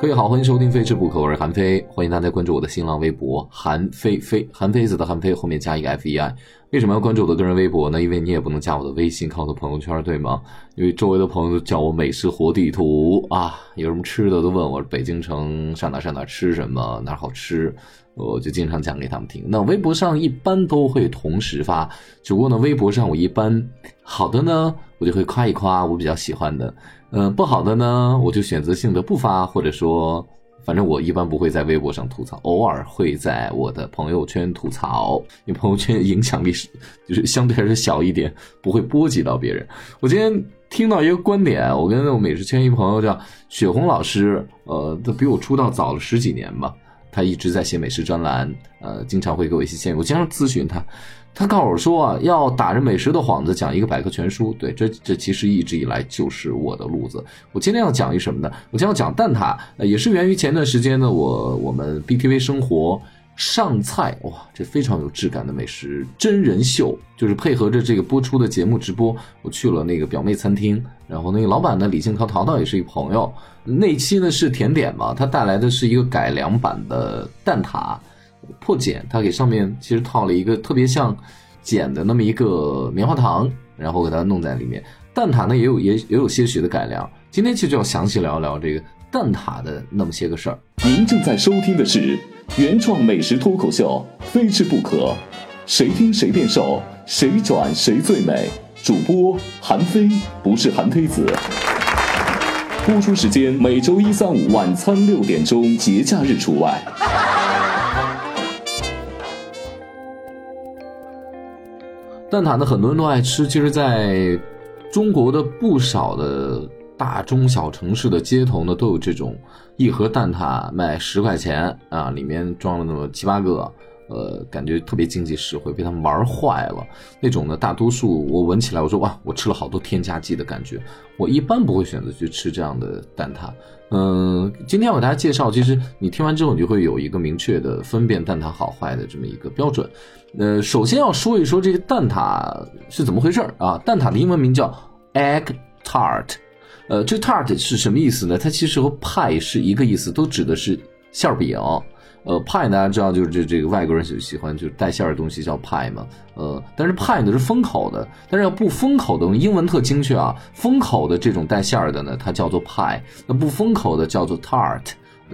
各位好，欢迎收听《非吃不可》，我是韩非，欢迎大家关注我的新浪微博韩非非韩非子的韩非后面加一个 F E I。为什么要关注我的个人微博呢？因为你也不能加我的微信看我的朋友圈，对吗？因为周围的朋友都叫我美食活地图啊，有什么吃的都问我北京城上哪上哪吃什么，哪好吃，我就经常讲给他们听。那微博上一般都会同时发，只不过呢，微博上我一般好的呢，我就会夸一夸我比较喜欢的。嗯，不好的呢，我就选择性的不发，或者说，反正我一般不会在微博上吐槽，偶尔会在我的朋友圈吐槽，因为朋友圈影响力是就是相对还是小一点，不会波及到别人。我今天听到一个观点，我跟我美食圈一朋友叫雪红老师，呃，他比我出道早了十几年吧，他一直在写美食专栏，呃，经常会给我一些建议，我经常咨询他。他告诉我说啊，要打着美食的幌子讲一个百科全书。对，这这其实一直以来就是我的路子。我今天要讲一什么呢？我今天要讲蛋挞，也是源于前段时间呢，我我们 BTV 生活上菜哇，这非常有质感的美食真人秀，就是配合着这个播出的节目直播，我去了那个表妹餐厅，然后那个老板呢李静涛淘淘也是一朋友。那期呢是甜点嘛，他带来的是一个改良版的蛋挞。破茧，他给上面其实套了一个特别像茧的那么一个棉花糖，然后给它弄在里面。蛋挞呢也有也也有些许的改良。今天其实就要详细聊一聊这个蛋挞的那么些个事儿。您正在收听的是原创美食脱口秀，非吃不可，谁听谁变瘦，谁转谁最美。主播韩非不是韩非子。播出时间每周一、三、五晚餐六点钟，节假日除外。蛋挞呢，很多人都爱吃。其实，在中国的不少的大中小城市的街头呢，都有这种一盒蛋挞卖十块钱啊，里面装了那么七八个。呃，感觉特别经济实惠，被他们玩坏了。那种呢，大多数我闻起来，我说哇，我吃了好多添加剂的感觉。我一般不会选择去吃这样的蛋挞。嗯，今天我给大家介绍，其实你听完之后，你就会有一个明确的分辨蛋挞好坏的这么一个标准。呃，首先要说一说这个蛋挞是怎么回事啊？蛋挞的英文名叫 egg tart。呃，这 tart 是什么意思呢？它其实和派是一个意思，都指的是馅饼。呃，派大家知道就是这这个外国人喜喜欢就是带馅儿的东西叫派嘛。呃，但是派呢是封口的，但是要不封口的，英文特精确啊。封口的这种带馅儿的呢，它叫做派；那不封口的叫做 tart。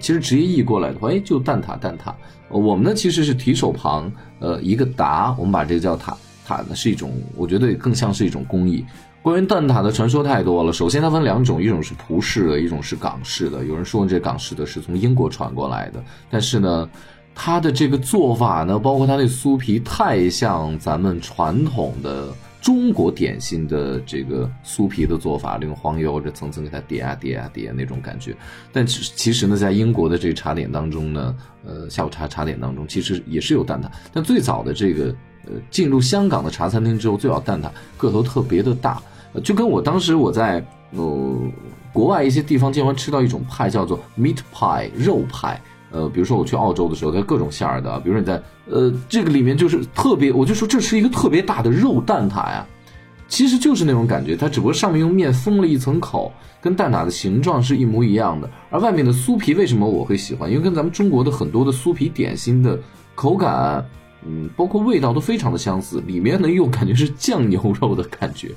其实直接译过来的话，哎，就蛋挞蛋挞。我们呢其实是提手旁，呃，一个达，我们把这个叫塔塔呢是一种，我觉得更像是一种工艺。关于蛋挞的传说太多了。首先，它分两种，一种是葡式的，一种是港式的。有人说这港式的是从英国传过来的，但是呢，它的这个做法呢，包括它那酥皮，太像咱们传统的中国点心的这个酥皮的做法，用黄油这层层给它叠啊叠啊叠那种感觉。但其其实呢，在英国的这个茶点当中呢，呃，下午茶茶点当中，其实也是有蛋挞。但最早的这个，呃，进入香港的茶餐厅之后，最早蛋挞个头特别的大。就跟我当时我在呃国外一些地方经常吃到一种派叫做 meat pie 肉派，呃，比如说我去澳洲的时候，它各种馅儿的，比如说你在呃这个里面就是特别，我就说这是一个特别大的肉蛋挞呀，其实就是那种感觉，它只不过上面用面封了一层口，跟蛋挞的形状是一模一样的，而外面的酥皮为什么我会喜欢？因为跟咱们中国的很多的酥皮点心的口感，嗯，包括味道都非常的相似，里面呢又感觉是酱牛肉的感觉。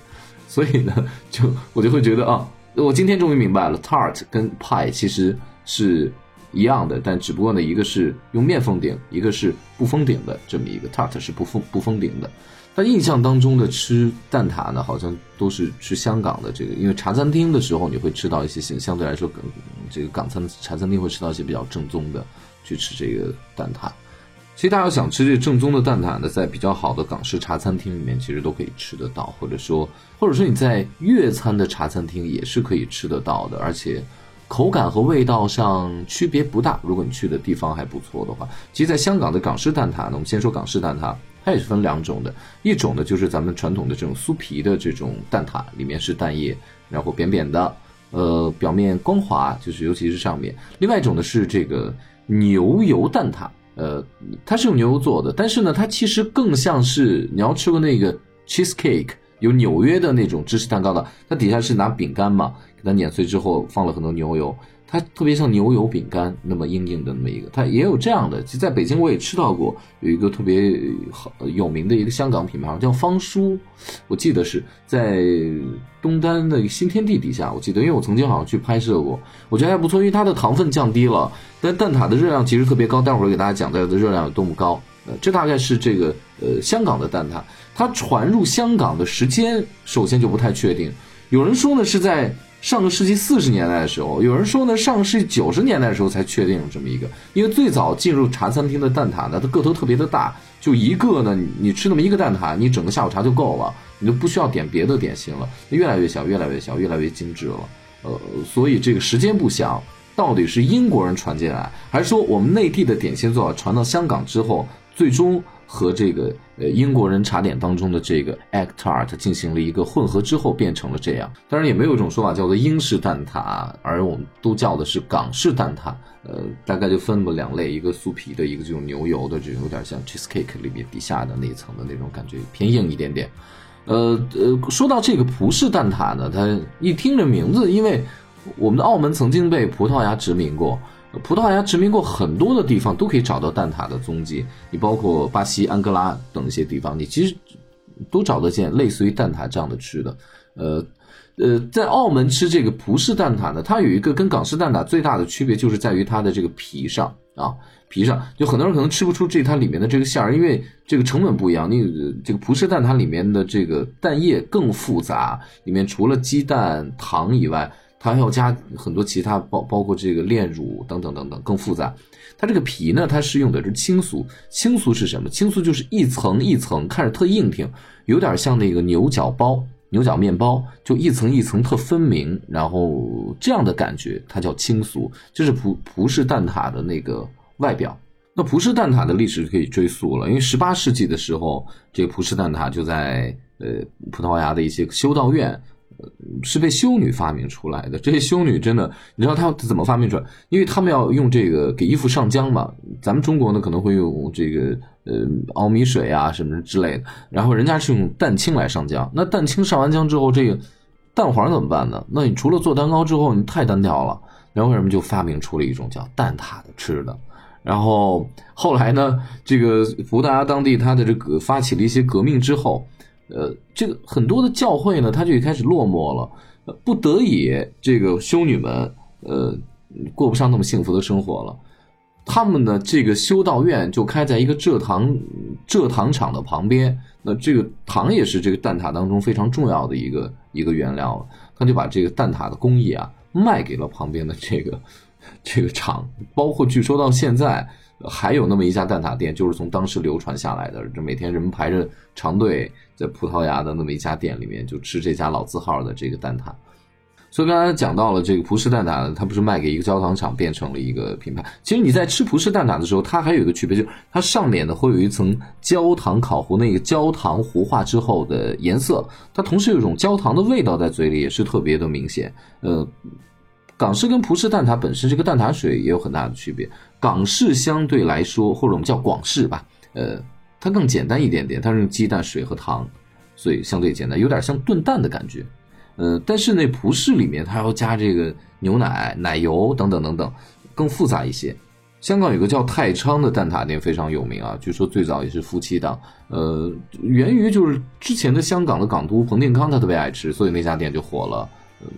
所以呢，就我就会觉得啊，我今天终于明白了，tart 跟 pie 其实是一样的，但只不过呢，一个是用面封顶，一个是不封顶的这么一个 tart 是不封不封顶的。但印象当中的吃蛋挞呢，好像都是吃香港的这个，因为茶餐厅的时候你会吃到一些相相对来说，这个港餐茶餐厅会吃到一些比较正宗的去吃这个蛋挞。其实大家要想吃这正宗的蛋挞呢，在比较好的港式茶餐厅里面，其实都可以吃得到，或者说，或者说你在粤餐的茶餐厅也是可以吃得到的，而且口感和味道上区别不大。如果你去的地方还不错的话，其实，在香港的港式蛋挞呢，我们先说港式蛋挞，它也是分两种的，一种呢就是咱们传统的这种酥皮的这种蛋挞，里面是蛋液，然后扁扁的，呃，表面光滑，就是尤其是上面；另外一种呢是这个牛油蛋挞。呃，它是用牛油做的，但是呢，它其实更像是你要吃过那个 cheesecake，有纽约的那种芝士蛋糕的，它底下是拿饼干嘛，给它碾碎之后放了很多牛油，它特别像牛油饼干那么硬硬的那么一个，它也有这样的。其实在北京我也吃到过，有一个特别好有名的一个香港品牌叫方叔，我记得是在东单的新天地底下，我记得，因为我曾经好像去拍摄过，我觉得还不错，因为它的糖分降低了，但蛋挞的热量其实特别高，待会儿给大家讲它的热量有多么高。呃，这大概是这个呃香港的蛋挞，它传入香港的时间首先就不太确定。有人说呢是在上个世纪四十年代的时候，有人说呢上个世纪九十年代的时候才确定这么一个。因为最早进入茶餐厅的蛋挞呢，它个头特别的大，就一个呢，你吃那么一个蛋挞，你整个下午茶就够了，你就不需要点别的点心了。越来越小，越来越小，越来越精致了。呃，所以这个时间不详，到底是英国人传进来，还是说我们内地的点心做法传到香港之后？最终和这个呃英国人茶点当中的这个 egg tart 进行了一个混合之后，变成了这样。当然，也没有一种说法叫做英式蛋挞，而我们都叫的是港式蛋挞。呃，大概就分了两类，一个酥皮的，一个这种牛油的，这种有点像 cheesecake 里面底下的那一层的那种感觉，偏硬一点点。呃呃，说到这个葡式蛋挞呢，它一听这名字，因为我们的澳门曾经被葡萄牙殖民过。葡萄牙殖民过很多的地方，都可以找到蛋挞的踪迹。你包括巴西、安哥拉等一些地方，你其实都找得见类似于蛋挞这样的吃的。呃呃，在澳门吃这个葡式蛋挞呢，它有一个跟港式蛋挞最大的区别，就是在于它的这个皮上啊，皮上就很多人可能吃不出这它里面的这个馅儿，因为这个成本不一样。你这个葡式蛋挞里面的这个蛋液更复杂，里面除了鸡蛋、糖以外。它还要加很多其他包包括这个炼乳等等等等更复杂。它这个皮呢，它是用的是青酥。青酥是什么？青酥就是一层一层，看着特硬挺，有点像那个牛角包、牛角面包，就一层一层特分明，然后这样的感觉，它叫青酥。这是葡葡式蛋挞的那个外表。那葡式蛋挞的历史可以追溯了，因为十八世纪的时候，这个葡式蛋挞就在呃葡萄牙的一些修道院。是被修女发明出来的。这些修女真的，你知道她怎么发明出来？因为他们要用这个给衣服上浆嘛。咱们中国呢可能会用这个呃熬米水啊什么之类的，然后人家是用蛋清来上浆。那蛋清上完浆之后，这个蛋黄怎么办呢？那你除了做蛋糕之后，你太单调了。然后为什么就发明出了一种叫蛋挞的吃的？然后后来呢，这个葡萄牙当地它的这个发起了一些革命之后。呃，这个很多的教会呢，它就开始落寞了，不得已，这个修女们，呃，过不上那么幸福的生活了。他们的这个修道院就开在一个蔗糖蔗糖厂的旁边，那这个糖也是这个蛋挞当中非常重要的一个一个原料，他就把这个蛋挞的工艺啊卖给了旁边的这个这个厂，包括据说到现在。还有那么一家蛋挞店，就是从当时流传下来的。这每天人们排着长队在葡萄牙的那么一家店里面，就吃这家老字号的这个蛋挞。所以刚才讲到了这个葡式蛋挞，它不是卖给一个焦糖厂，变成了一个品牌。其实你在吃葡式蛋挞的时候，它还有一个区别，就是它上面呢会有一层焦糖烤糊，那个焦糖糊化之后的颜色，它同时有一种焦糖的味道在嘴里，也是特别的明显。呃。港式跟葡式蛋挞本身这个蛋挞水也有很大的区别。港式相对来说，或者我们叫广式吧，呃，它更简单一点点，它是用鸡蛋、水和糖，所以相对简单，有点像炖蛋的感觉。呃，但是那葡式里面它要加这个牛奶、奶油等等等等，更复杂一些。香港有个叫太昌的蛋挞店非常有名啊，据说最早也是夫妻档，呃，源于就是之前的香港的港督彭定康他特别爱吃，所以那家店就火了。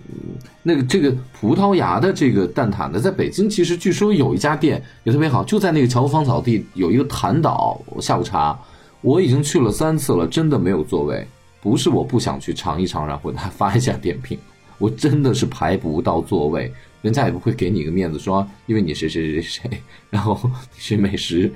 嗯，那个这个葡萄牙的这个蛋挞呢，在北京其实据说有一家店也特别好，就在那个侨福芳草地有一个潭岛下午茶，我已经去了三次了，真的没有座位，不是我不想去尝一尝，然后他发一下点评，我真的是排不到座位，人家也不会给你一个面子说因为你谁谁谁谁，然后是美食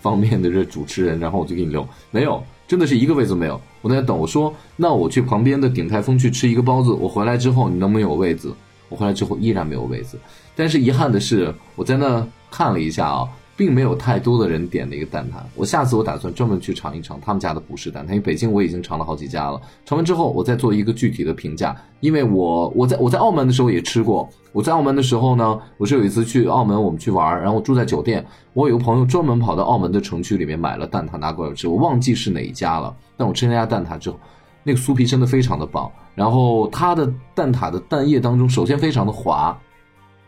方面的这主持人，然后我就给你留，没有。真的是一个位子没有，我在等。我说，那我去旁边的鼎泰丰去吃一个包子。我回来之后，你能不能有位子？我回来之后依然没有位子。但是遗憾的是，我在那看了一下啊。并没有太多的人点的一个蛋挞，我下次我打算专门去尝一尝他们家的葡式蛋挞，因为北京我已经尝了好几家了。尝完之后，我再做一个具体的评价。因为我我在我在澳门的时候也吃过，我在澳门的时候呢，我是有一次去澳门我们去玩，然后住在酒店，我有个朋友专门跑到澳门的城区里面买了蛋挞拿过来吃，我忘记是哪一家了。但我吃那家蛋挞之后，那个酥皮真的非常的棒。然后它的蛋挞的蛋液当中，首先非常的滑，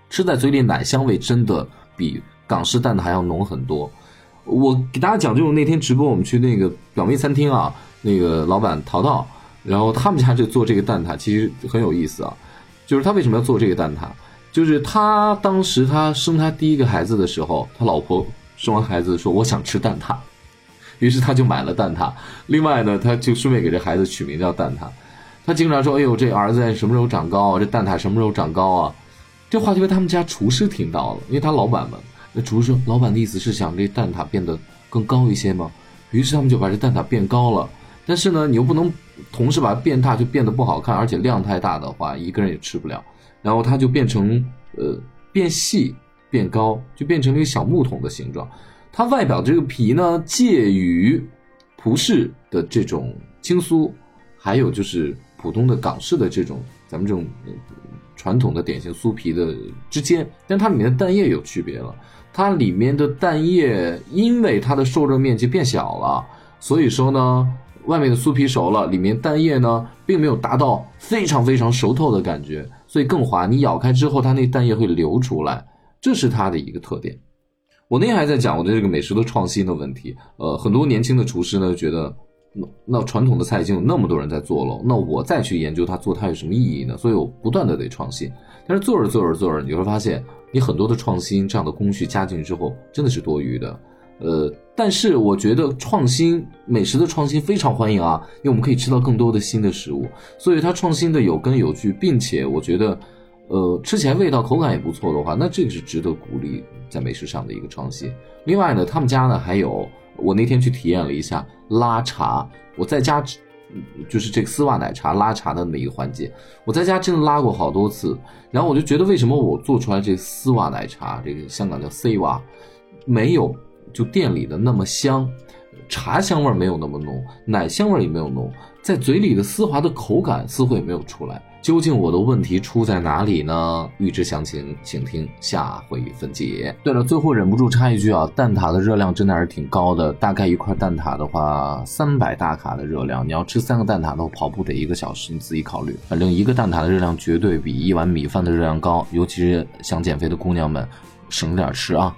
吃在嘴里奶香味真的比港式蛋挞要浓很多。我给大家讲，就是那天直播我们去那个表妹餐厅啊，那个老板淘淘，然后他们家就做这个蛋挞，其实很有意思啊。就是他为什么要做这个蛋挞？就是他当时他生他第一个孩子的时候，他老婆生完孩子说我想吃蛋挞，于是他就买了蛋挞。另外呢，他就顺便给这孩子取名叫蛋挞。他经常说：“哎呦，这儿子什么时候长高啊？这蛋挞什么时候长高啊？”这话就被他们家厨师听到了，因为他老板嘛。那厨师说：“老板的意思是想这蛋挞变得更高一些吗？”于是他们就把这蛋挞变高了。但是呢，你又不能同时把它变大，就变得不好看，而且量太大的话，一个人也吃不了。然后它就变成呃变细变高，就变成了一个小木桶的形状。它外表这个皮呢，介于葡式的这种轻酥，还有就是普通的港式的这种咱们这种传统的典型酥皮的之间。但它里面的蛋液有区别了，它里面的蛋液因为它的受热面积变小了，所以说呢。外面的酥皮熟了，里面蛋液呢，并没有达到非常非常熟透的感觉，所以更滑。你咬开之后，它那蛋液会流出来，这是它的一个特点。我那天还在讲我的这个美食的创新的问题。呃，很多年轻的厨师呢，觉得那那传统的菜已经有那么多人在做了，那我再去研究它做它有什么意义呢？所以我不断的得创新。但是做着做着做着，你会发现，你很多的创新这样的工序加进去之后，真的是多余的。呃，但是我觉得创新美食的创新非常欢迎啊，因为我们可以吃到更多的新的食物，所以它创新的有根有据，并且我觉得，呃，吃起来味道口感也不错的话，那这个是值得鼓励在美食上的一个创新。另外呢，他们家呢还有，我那天去体验了一下拉茶，我在家就是这个丝袜奶茶拉茶的那一个环节，我在家真的拉过好多次，然后我就觉得为什么我做出来这丝袜奶茶，这个香港叫 C 袜，没有。就店里的那么香，茶香味没有那么浓，奶香味也没有浓，在嘴里的丝滑的口感似乎也没有出来。究竟我的问题出在哪里呢？预知详情，请听下回分解。对了，最后忍不住插一句啊，蛋挞的热量真的还是挺高的，大概一块蛋挞的话，三百大卡的热量。你要吃三个蛋挞的话，跑步得一个小时，你自己考虑。反正一个蛋挞的热量绝对比一碗米饭的热量高，尤其是想减肥的姑娘们，省着点吃啊。